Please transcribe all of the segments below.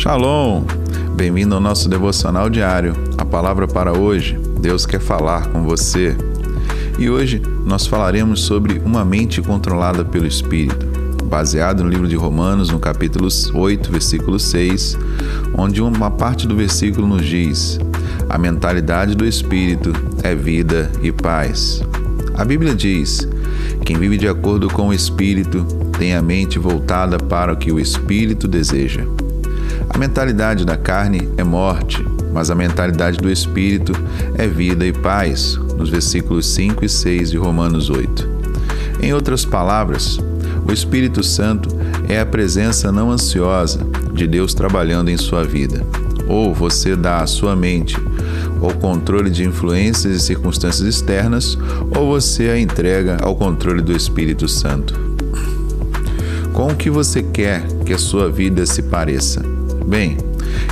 Shalom! Bem-vindo ao nosso devocional diário. A palavra para hoje, Deus quer falar com você. E hoje nós falaremos sobre uma mente controlada pelo Espírito, baseado no livro de Romanos, no capítulo 8, versículo 6, onde uma parte do versículo nos diz: A mentalidade do Espírito é vida e paz. A Bíblia diz: Quem vive de acordo com o Espírito tem a mente voltada para o que o Espírito deseja. A mentalidade da carne é morte, mas a mentalidade do espírito é vida e paz, nos versículos 5 e 6 de Romanos 8. Em outras palavras, o Espírito Santo é a presença não ansiosa de Deus trabalhando em sua vida. Ou você dá à sua mente o controle de influências e circunstâncias externas, ou você a entrega ao controle do Espírito Santo. Com o que você quer que a sua vida se pareça? Bem,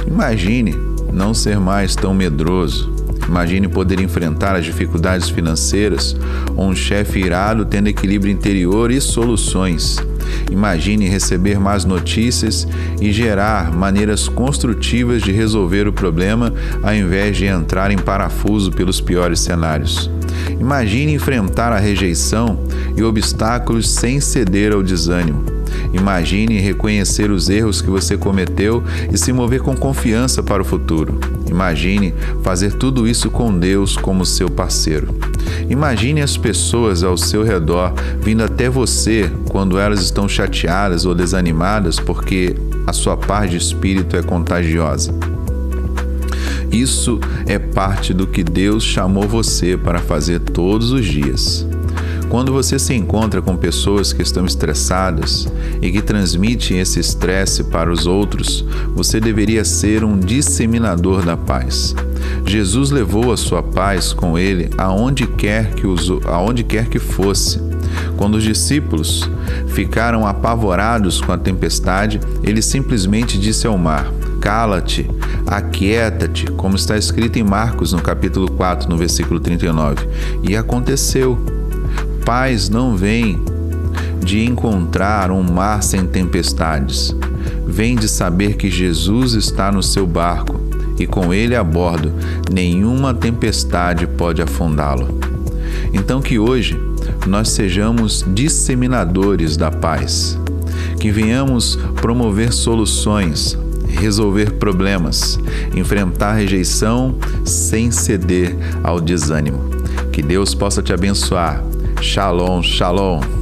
imagine não ser mais tão medroso. Imagine poder enfrentar as dificuldades financeiras ou um chefe irado tendo equilíbrio interior e soluções. Imagine receber mais notícias e gerar maneiras construtivas de resolver o problema ao invés de entrar em parafuso pelos piores cenários. Imagine enfrentar a rejeição e obstáculos sem ceder ao desânimo. Imagine reconhecer os erros que você cometeu e se mover com confiança para o futuro. Imagine fazer tudo isso com Deus como seu parceiro. Imagine as pessoas ao seu redor vindo até você quando elas estão chateadas ou desanimadas porque a sua paz de espírito é contagiosa. Isso é parte do que Deus chamou você para fazer todos os dias. Quando você se encontra com pessoas que estão estressadas e que transmitem esse estresse para os outros, você deveria ser um disseminador da paz. Jesus levou a sua paz com ele aonde quer que, aonde quer que fosse. Quando os discípulos ficaram apavorados com a tempestade, ele simplesmente disse ao mar: Cala-te, aquieta-te, como está escrito em Marcos, no capítulo 4, no versículo 39. E aconteceu paz não vem de encontrar um mar sem tempestades. Vem de saber que Jesus está no seu barco e com ele a bordo, nenhuma tempestade pode afundá-lo. Então, que hoje nós sejamos disseminadores da paz, que venhamos promover soluções, resolver problemas, enfrentar rejeição sem ceder ao desânimo. Que Deus possa te abençoar Shalom, shalom.